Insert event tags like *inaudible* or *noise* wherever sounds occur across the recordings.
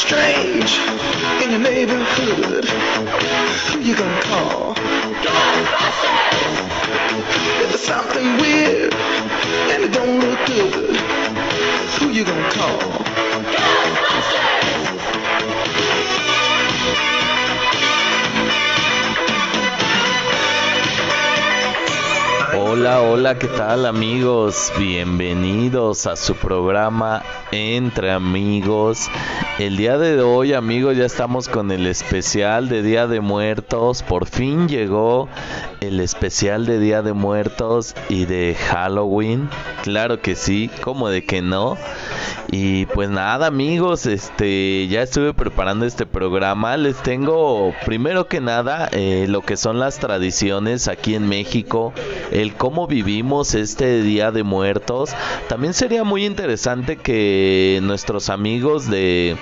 strange in your neighborhood. Who you gonna call? If there's something weird and it don't look good, who you gonna call? Hola, hola, ¿qué tal amigos? Bienvenidos a su programa Entre Amigos. El día de hoy amigos ya estamos con el especial de Día de Muertos. Por fin llegó el especial de Día de Muertos y de Halloween. Claro que sí, como de que no. Y pues nada amigos, este ya estuve preparando este programa. Les tengo primero que nada eh, lo que son las tradiciones aquí en México, el cómo vivimos este Día de Muertos. También sería muy interesante que nuestros amigos de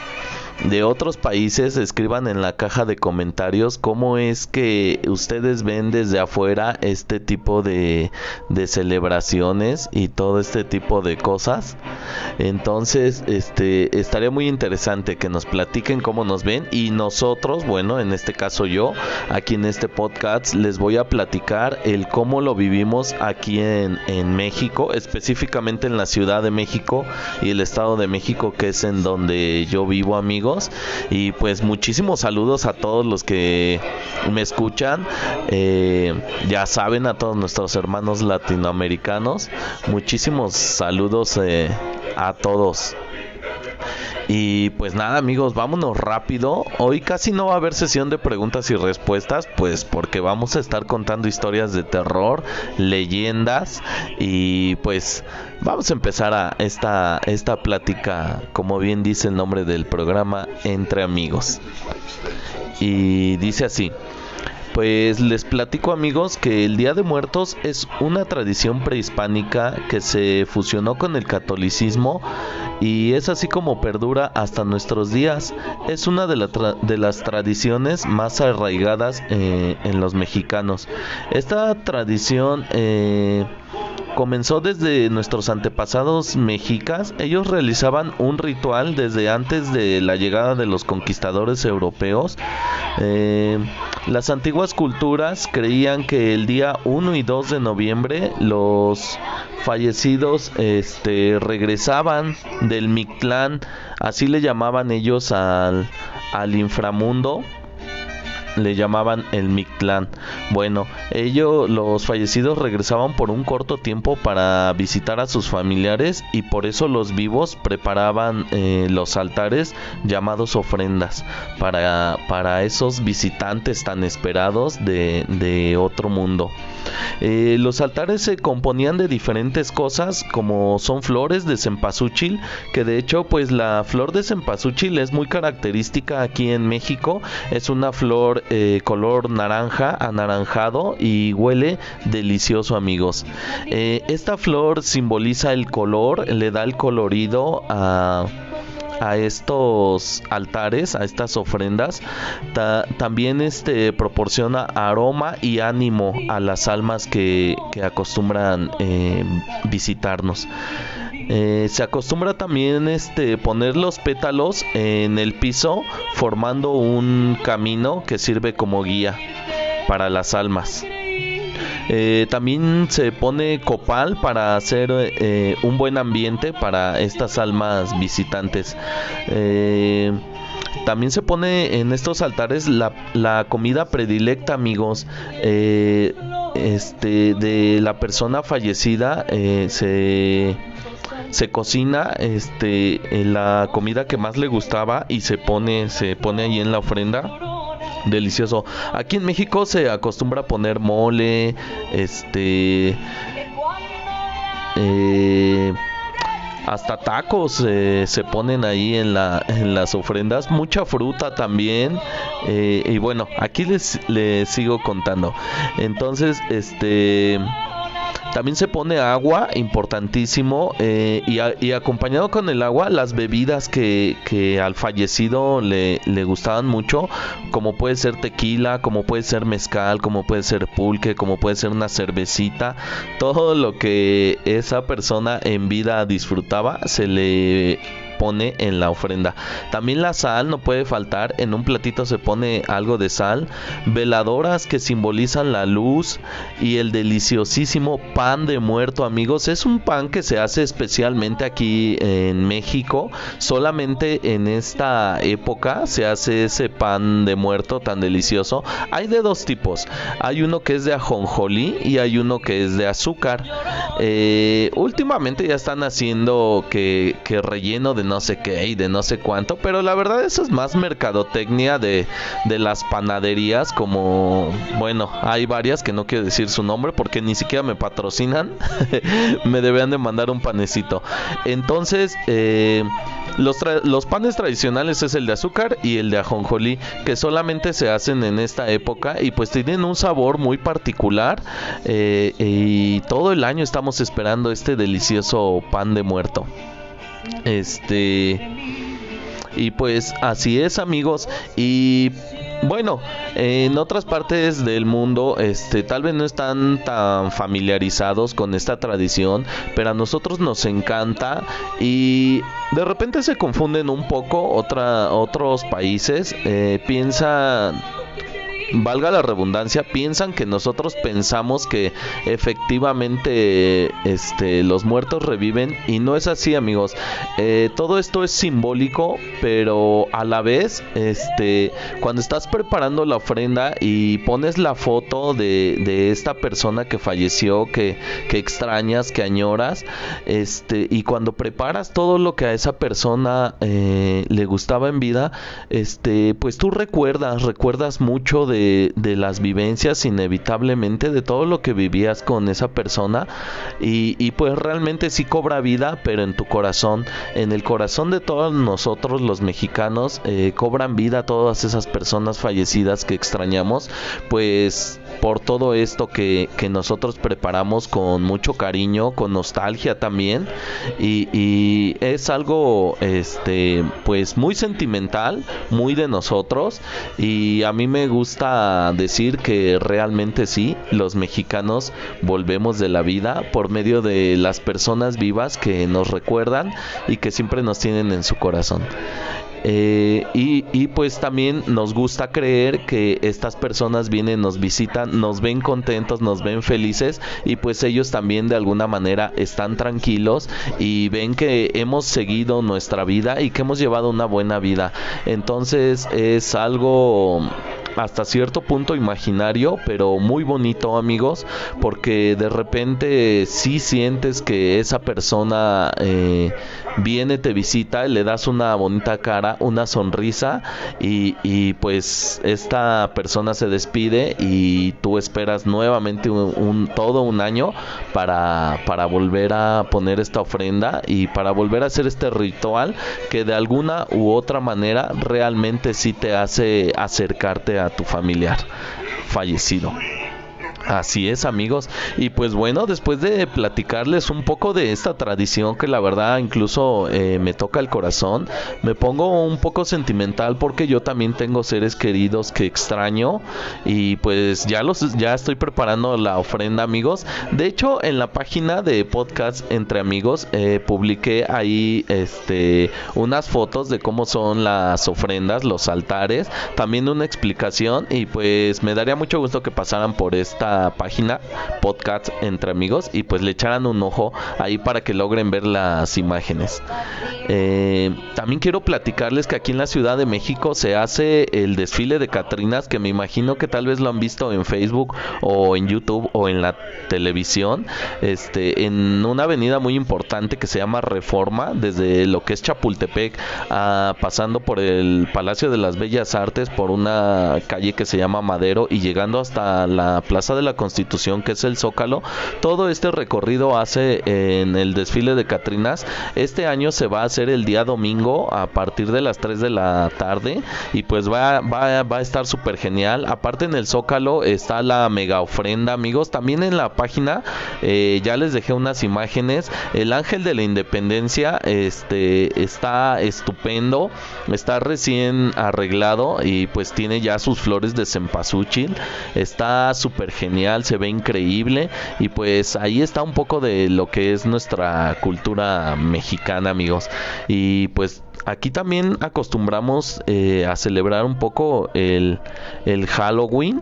de otros países escriban en la caja de comentarios cómo es que ustedes ven desde afuera este tipo de, celebraciones y todo este tipo de cosas. Entonces este estaría muy interesante que nos platiquen cómo nos ven y nosotros bueno en este caso yo aquí en este podcast les voy a platicar el cómo lo vivimos aquí en, en México específicamente en la Ciudad de México y el Estado de México que es en donde yo vivo amigos y pues muchísimos saludos a todos los que me escuchan. Eh, ya saben, a todos nuestros hermanos latinoamericanos. Muchísimos saludos eh, a todos. Y pues nada amigos, vámonos rápido. Hoy casi no va a haber sesión de preguntas y respuestas, pues porque vamos a estar contando historias de terror, leyendas y pues vamos a empezar a esta, esta plática, como bien dice el nombre del programa, entre amigos. Y dice así. Pues les platico amigos que el Día de Muertos es una tradición prehispánica que se fusionó con el catolicismo y es así como perdura hasta nuestros días. Es una de, las tradiciones más arraigadas eh, en los mexicanos. Esta tradición... Eh, comenzó desde nuestros antepasados mexicas. Ellos realizaban un ritual desde antes de la llegada de los conquistadores europeos. Eh, las antiguas culturas creían que el día 1 y 2 de noviembre los fallecidos este, regresaban del Mictlán, así le llamaban ellos al, al inframundo le llamaban el Mictlán. Bueno, ellos, los fallecidos, regresaban por un corto tiempo para visitar a sus familiares y por eso los vivos preparaban eh, los altares llamados ofrendas para, para esos visitantes tan esperados de, de otro mundo. Eh, los altares se componían de diferentes cosas como son flores de cempasúchil, que de hecho pues la flor de cempasúchil es muy característica aquí en México, es una flor eh, color naranja, anaranjado y huele delicioso amigos. Eh, esta flor simboliza el color, le da el colorido a a estos altares, a estas ofrendas, también este proporciona aroma y ánimo a las almas que, acostumbran eh, visitarnos. Eh, se acostumbra también este poner los pétalos en el piso formando un camino que sirve como guía para las almas. Eh, también se pone copal para hacer eh, un buen ambiente para estas almas visitantes. Eh, también se pone en estos altares la, comida predilecta, amigos. este de la persona fallecida se se cocina este la comida que más le gustaba y se pone se pone ahí en la ofrenda delicioso. Aquí en México se acostumbra a poner mole, este, eh, hasta tacos eh, se ponen ahí en, la, en las ofrendas, mucha fruta también. Eh, y bueno, aquí les, les sigo contando. Entonces, este también se pone agua, importantísimo, eh, y, acompañado con el agua las bebidas que, al fallecido le, le, gustaban mucho, como puede ser tequila, como puede ser mezcal, como puede ser pulque, como puede ser una cervecita, todo lo que esa persona en vida disfrutaba se le pone en la ofrenda. También la sal no puede faltar, en un platito se pone algo de sal, veladoras que simbolizan la luz y el deliciosísimo pan de muerto, amigos. Es un pan que se hace especialmente aquí en México, solamente en esta época se hace ese pan de muerto tan delicioso. Hay de dos tipos, hay uno que es de ajonjolí y hay uno que es de azúcar. Eh, últimamente ya están haciendo que, que relleno de no sé qué y de no sé cuánto, pero la verdad eso es más mercadotecnia de, de las panaderías como, bueno, hay varias que no quiero decir su nombre porque ni siquiera me patrocinan, *laughs* me deberían de mandar un panecito. Entonces, eh, los, los, panes tradicionales es el de azúcar y el de ajonjolí, que solamente se hacen en esta época y pues tienen un sabor muy particular eh, y todo el año estamos esperando este delicioso pan de muerto. Este y pues así es amigos. Y bueno, en otras partes del mundo, este, tal vez no están tan familiarizados con esta tradición, pero a nosotros nos encanta y de repente se confunden un poco otros países, eh, piensan valga la redundancia, piensan que nosotros pensamos que efectivamente este, los muertos reviven y no es así amigos. Eh, todo esto es simbólico, pero a la vez, este, cuando estás preparando la ofrenda y pones la foto de, esta persona que falleció, que, que, extrañas, que añoras, este, y cuando preparas todo lo que a esa persona eh, le gustaba en vida, este, pues tú recuerdas, recuerdas mucho de de, las vivencias inevitablemente, de todo lo que vivías con esa persona. Y, pues realmente sí cobra vida, pero en tu corazón, en el corazón de todos nosotros los mexicanos, eh, cobran vida todas esas personas fallecidas que extrañamos, pues por todo esto que, que nosotros preparamos con mucho cariño, con nostalgia también y, y es algo este pues muy sentimental, muy de nosotros y a mí me gusta decir que realmente sí, los mexicanos volvemos de la vida por medio de las personas vivas que nos recuerdan y que siempre nos tienen en su corazón. Eh, y, pues también nos gusta creer que estas personas vienen, nos visitan, nos ven contentos, nos ven felices y pues ellos también de alguna manera están tranquilos y ven que hemos seguido nuestra vida y que hemos llevado una buena vida. Entonces es algo hasta cierto punto imaginario, pero muy bonito amigos, porque de repente sí sientes que esa persona eh, viene, te visita, le das una bonita cara, una sonrisa y, y pues esta persona se despide y tú esperas nuevamente un, todo un año para, para volver a poner esta ofrenda y para volver a hacer este ritual que de alguna u otra manera realmente sí te hace acercarte a tu familiar fallecido. Así es amigos. Y pues bueno, después de platicarles un poco de esta tradición que la verdad incluso eh, me toca el corazón, me pongo un poco sentimental porque yo también tengo seres queridos que extraño y pues ya los ya estoy preparando la ofrenda amigos. De hecho en la página de podcast entre amigos eh, publiqué ahí este unas fotos de cómo son las ofrendas, los altares, también una explicación y pues me daría mucho gusto que pasaran por esta página podcast entre amigos y pues le echaran un ojo ahí para que logren ver las imágenes. Eh, también quiero platicarles que aquí en la Ciudad de México se hace el desfile de Catrinas que me imagino que tal vez lo han visto en Facebook o en YouTube o en la televisión, este, en una avenida muy importante que se llama Reforma, desde lo que es Chapultepec, pasando por el Palacio de las Bellas Artes, por una calle que se llama Madero y llegando hasta la Plaza de la Constitución, que es el Zócalo. Todo este recorrido hace en el desfile de Catrinas. Este año se va a hacer el día domingo a partir de las 3 de la tarde y pues va, va, va a estar súper genial. Aparte en el Zócalo está la mega ofrenda, amigos. También en la página eh, ya les dejé unas imágenes. El Ángel de la Independencia este, está estupendo, está recién arreglado y pues tiene ya sus flores de cempasúchil. Está súper genial se ve increíble y pues ahí está un poco de lo que es nuestra cultura mexicana amigos y pues aquí también acostumbramos eh, a celebrar un poco el, el Halloween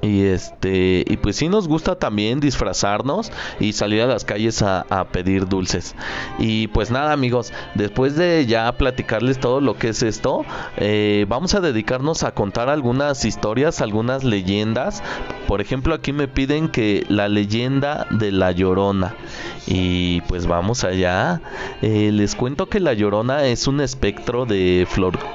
y este, y pues sí nos gusta también disfrazarnos y salir a las calles a, pedir dulces. Y pues nada, amigos, después de ya platicarles todo lo que es esto, eh, vamos a dedicarnos a contar algunas historias, algunas leyendas. Por ejemplo, aquí me piden que la leyenda de la llorona. Y pues vamos allá. Eh, les cuento que la llorona es un espectro de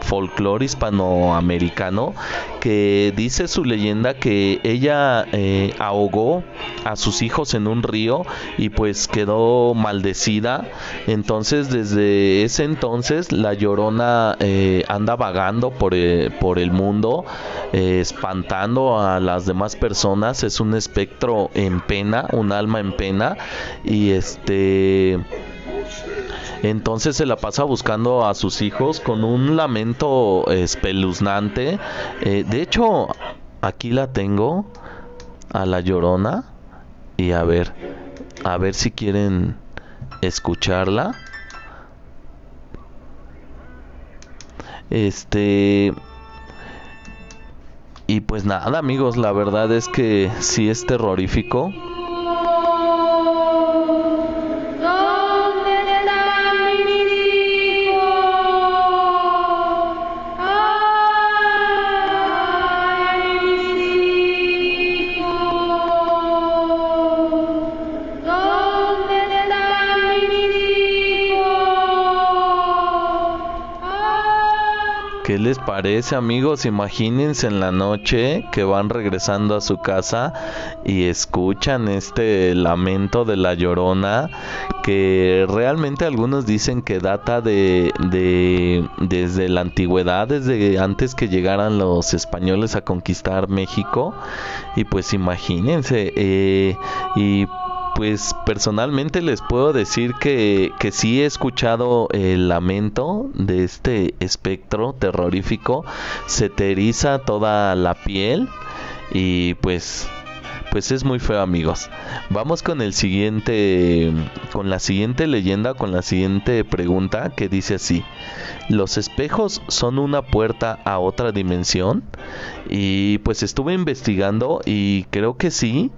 folclore hispanoamericano que dice su leyenda que ella eh, ahogó a sus hijos en un río y pues quedó maldecida. Entonces desde ese entonces la llorona eh, anda vagando por, por el mundo, espantando a las demás personas. Es un espectro en pena, un alma en pena y este entonces se la pasa buscando a sus hijos con un lamento espeluznante. Eh, de hecho, aquí la tengo a la llorona y a ver, a ver si quieren escucharla. Este y pues nada, amigos, la verdad es que sí es terrorífico. Les parece amigos? Imagínense en la noche que van regresando a su casa y escuchan este lamento de la llorona que realmente algunos dicen que data de, de desde la antigüedad, desde antes que llegaran los españoles a conquistar México y pues imagínense eh, y pues personalmente les puedo decir que, que sí he escuchado el lamento de este espectro terrorífico. Se te toda la piel y pues pues es muy feo amigos. Vamos con el siguiente, con la siguiente leyenda, con la siguiente pregunta que dice así. ¿Los espejos son una puerta a otra dimensión? Y pues estuve investigando y creo que sí.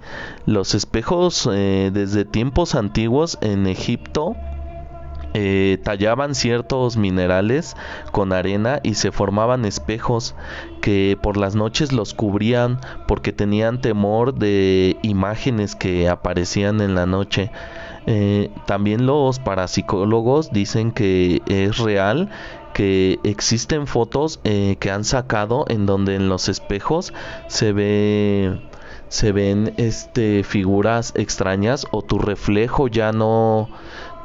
Los espejos eh, desde tiempos antiguos en Egipto eh, tallaban ciertos minerales con arena y se formaban espejos que por las noches los cubrían porque tenían temor de imágenes que aparecían en la noche. Eh, también los parapsicólogos dicen que es real que existen fotos eh, que han sacado en donde en los espejos se ve se ven este figuras extrañas o tu reflejo ya no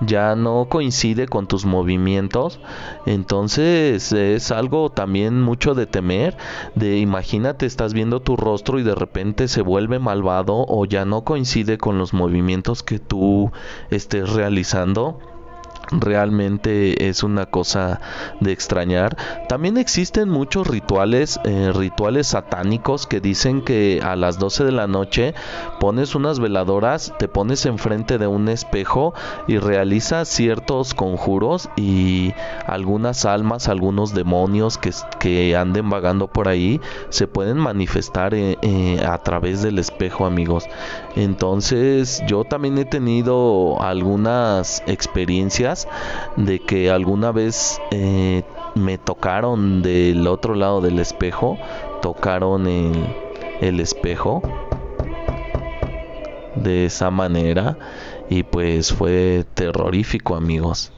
ya no coincide con tus movimientos entonces es algo también mucho de temer de imagínate estás viendo tu rostro y de repente se vuelve malvado o ya no coincide con los movimientos que tú estés realizando realmente es una cosa de extrañar. También existen muchos rituales, eh, rituales satánicos que dicen que a las 12 de la noche pones unas veladoras, te pones enfrente de un espejo y realizas ciertos conjuros y algunas almas, algunos demonios que, que anden vagando por ahí se pueden manifestar eh, eh, a través del espejo amigos. Entonces yo también he tenido algunas experiencias de que alguna vez eh, me tocaron del otro lado del espejo, tocaron el, el espejo de esa manera y pues fue terrorífico amigos.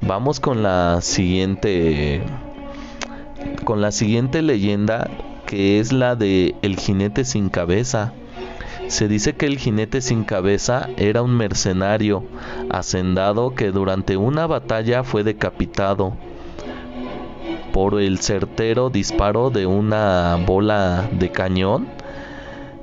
Vamos con la siguiente con la siguiente leyenda que es la de el jinete sin cabeza. Se dice que el jinete sin cabeza era un mercenario, hacendado que durante una batalla fue decapitado por el certero disparo de una bola de cañón.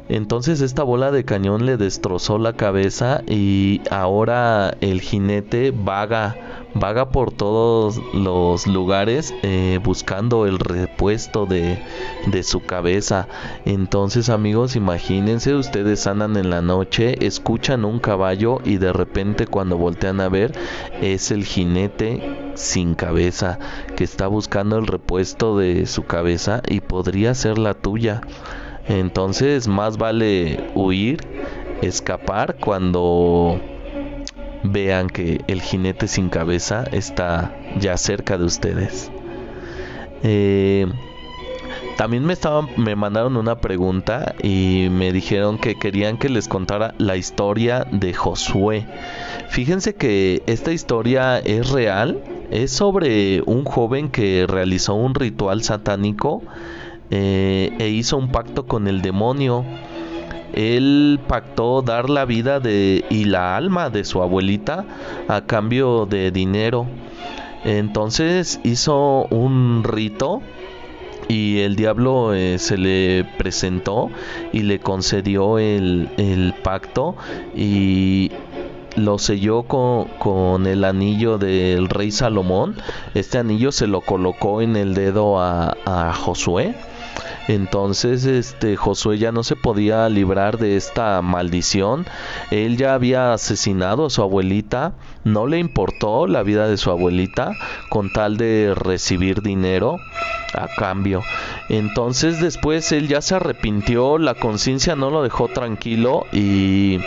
Entonces esta bola de cañón le destrozó la cabeza y ahora el jinete vaga vaga por todos los lugares eh, buscando el repuesto de, de su cabeza. Entonces amigos, imagínense, ustedes andan en la noche, escuchan un caballo y de repente cuando voltean a ver es el jinete sin cabeza que está buscando el repuesto de su cabeza y podría ser la tuya. Entonces más vale huir, escapar cuando vean que el jinete sin cabeza está ya cerca de ustedes. Eh, también me estaban, me mandaron una pregunta y me dijeron que querían que les contara la historia de Josué. Fíjense que esta historia es real, es sobre un joven que realizó un ritual satánico eh, e hizo un pacto con el demonio él pactó dar la vida de, y la alma de su abuelita a cambio de dinero. Entonces hizo un rito y el diablo eh, se le presentó y le concedió el, pacto y lo selló con, el anillo del rey Salomón. Este anillo se lo colocó en el dedo a Josué entonces, este Josué ya no se podía librar de esta maldición. Él ya había asesinado a su abuelita, no le importó la vida de su abuelita con tal de recibir dinero a cambio. Entonces, después él ya se arrepintió, la conciencia no lo dejó tranquilo y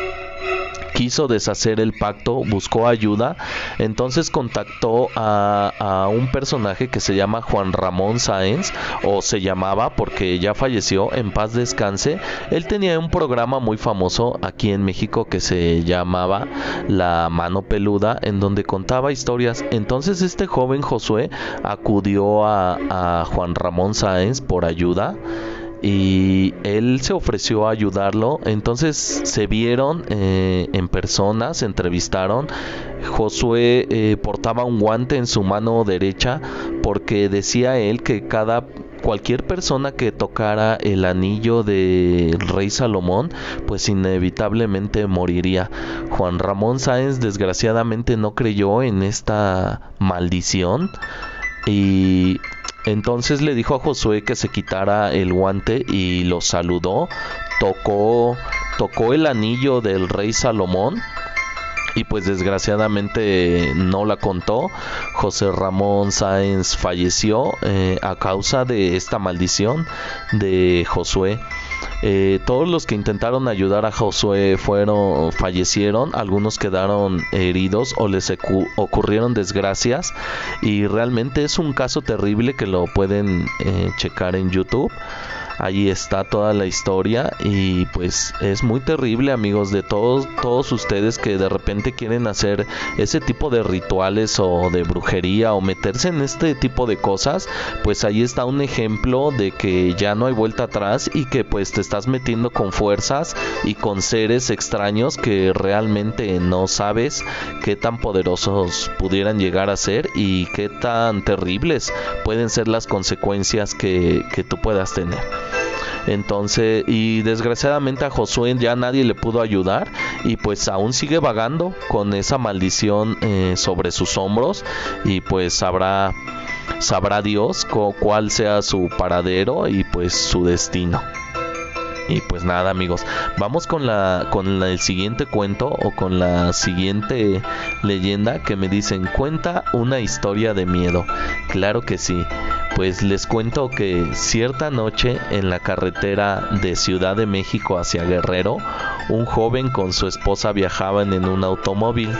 quiso deshacer el pacto, buscó ayuda, entonces contactó a, un personaje que se llama Juan Ramón Sáenz, o se llamaba porque ya falleció, en paz descanse. Él tenía un programa muy famoso aquí en México que se llamaba La Mano Peluda, en donde contaba historias. Entonces este joven Josué acudió a, a Juan Ramón Sáenz por ayuda y él se ofreció a ayudarlo. Entonces se vieron eh, en persona, se entrevistaron. Josué eh, portaba un guante en su mano derecha porque decía él que cada cualquier persona que tocara el anillo del rey Salomón, pues inevitablemente moriría. Juan Ramón Sáenz desgraciadamente no creyó en esta maldición y entonces le dijo a Josué que se quitara el guante y lo saludó, tocó, tocó el anillo del rey Salomón y pues desgraciadamente no la contó. José Ramón Sáenz falleció eh, a causa de esta maldición de Josué. Eh, todos los que intentaron ayudar a Josué fueron fallecieron, algunos quedaron heridos o les ocurrieron desgracias y realmente es un caso terrible que lo pueden eh, checar en YouTube. Ahí está toda la historia y pues es muy terrible amigos de todos todos ustedes que de repente quieren hacer ese tipo de rituales o de brujería o meterse en este tipo de cosas, pues ahí está un ejemplo de que ya no hay vuelta atrás y que pues te estás metiendo con fuerzas y con seres extraños que realmente no sabes qué tan poderosos pudieran llegar a ser y qué tan terribles pueden ser las consecuencias que, que tú puedas tener. Entonces, y desgraciadamente a Josué ya nadie le pudo ayudar y pues aún sigue vagando con esa maldición eh, sobre sus hombros y pues sabrá sabrá Dios cuál sea su paradero y pues su destino. Y pues nada, amigos, vamos con la con el siguiente cuento o con la siguiente leyenda que me dicen, "Cuenta una historia de miedo." Claro que sí. Pues les cuento que cierta noche en la carretera de Ciudad de México hacia Guerrero, un joven con su esposa viajaban en un automóvil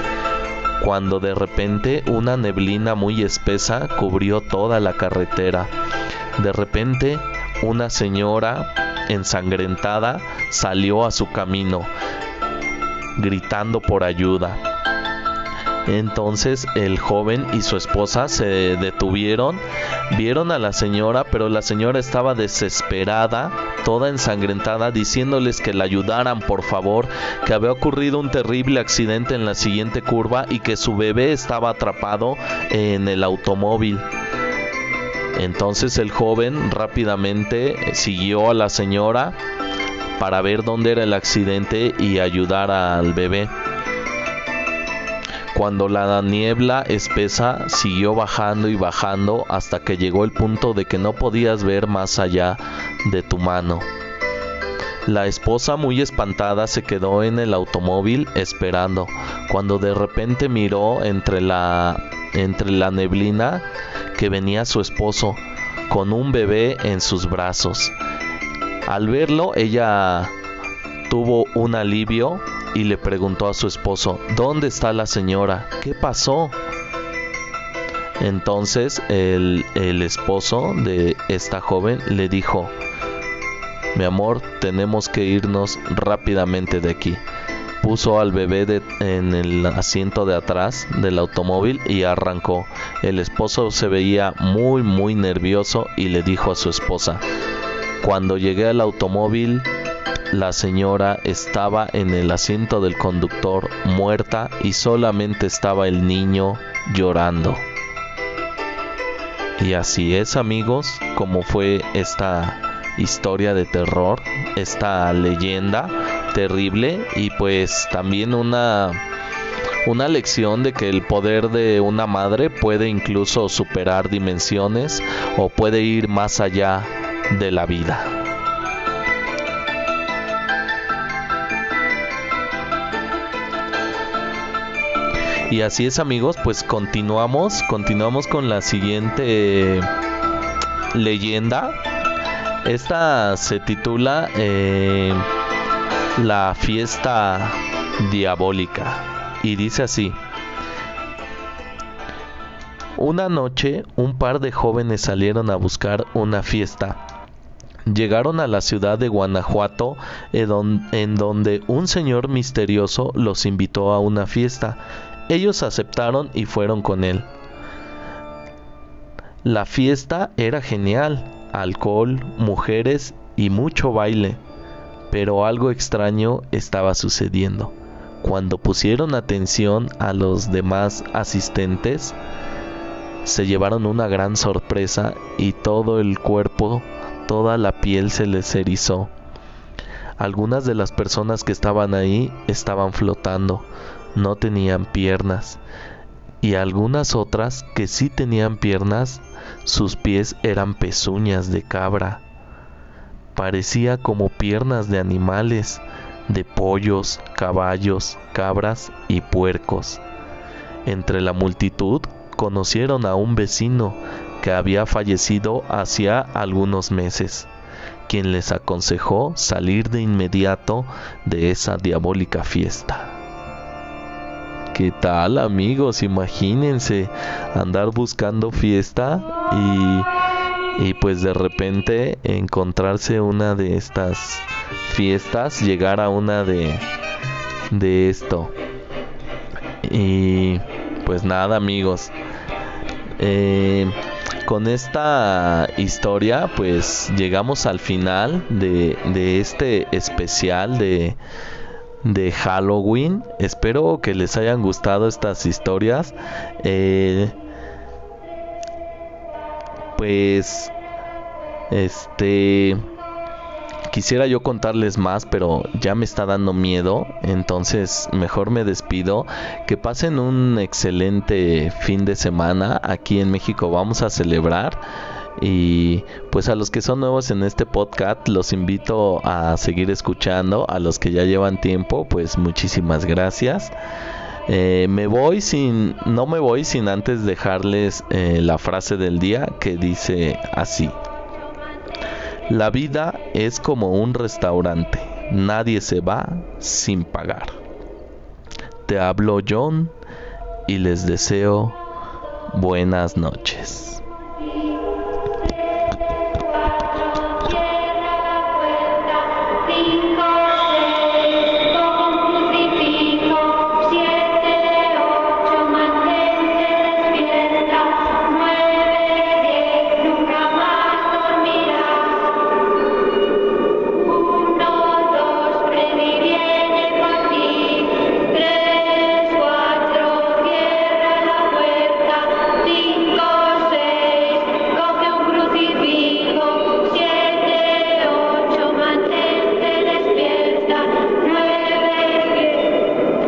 cuando de repente una neblina muy espesa cubrió toda la carretera. De repente una señora ensangrentada salió a su camino, gritando por ayuda. Entonces el joven y su esposa se detuvieron, vieron a la señora, pero la señora estaba desesperada, toda ensangrentada, diciéndoles que la ayudaran, por favor, que había ocurrido un terrible accidente en la siguiente curva y que su bebé estaba atrapado en el automóvil. Entonces el joven rápidamente siguió a la señora para ver dónde era el accidente y ayudar al bebé. Cuando la niebla espesa siguió bajando y bajando hasta que llegó el punto de que no podías ver más allá de tu mano. La esposa muy espantada se quedó en el automóvil esperando, cuando de repente miró entre la entre la neblina que venía su esposo con un bebé en sus brazos. Al verlo, ella tuvo un alivio y le preguntó a su esposo, ¿dónde está la señora? ¿Qué pasó? Entonces el, esposo de esta joven le dijo, mi amor, tenemos que irnos rápidamente de aquí. Puso al bebé en el asiento de atrás del automóvil y arrancó. El esposo se veía muy muy nervioso y le dijo a su esposa, cuando llegué al automóvil la señora estaba en el asiento del conductor muerta y solamente estaba el niño llorando. Y así es amigos, como fue esta historia de terror, esta leyenda terrible y pues también una una lección de que el poder de una madre puede incluso superar dimensiones o puede ir más allá de la vida. Y así es amigos, pues continuamos, continuamos con la siguiente leyenda. Esta se titula eh, La fiesta diabólica y dice así. Una noche un par de jóvenes salieron a buscar una fiesta. Llegaron a la ciudad de Guanajuato en donde un señor misterioso los invitó a una fiesta ellos aceptaron y fueron con él. La fiesta era genial, alcohol, mujeres y mucho baile, pero algo extraño estaba sucediendo. Cuando pusieron atención a los demás asistentes, se llevaron una gran sorpresa y todo el cuerpo, toda la piel se les erizó. Algunas de las personas que estaban ahí estaban flotando, no tenían piernas y algunas otras que sí tenían piernas, sus pies eran pezuñas de cabra. Parecía como piernas de animales, de pollos, caballos, cabras y puercos. Entre la multitud conocieron a un vecino que había fallecido hacía algunos meses, quien les aconsejó salir de inmediato de esa diabólica fiesta. ¿Qué tal amigos? Imagínense andar buscando fiesta y, y pues de repente encontrarse una de estas fiestas, llegar a una de, de esto. Y pues nada amigos. Eh, con esta historia pues llegamos al final de, de este especial de de Halloween. Espero que les hayan gustado estas historias. Eh, pues, este, quisiera yo contarles más, pero ya me está dando miedo. Entonces, mejor me despido. Que pasen un excelente fin de semana. Aquí en México vamos a celebrar. Y pues a los que son nuevos en este podcast los invito a seguir escuchando. A los que ya llevan tiempo, pues muchísimas gracias. Eh, me voy sin, no me voy sin antes dejarles eh, la frase del día que dice así. La vida es como un restaurante, nadie se va sin pagar. Te hablo John y les deseo buenas noches.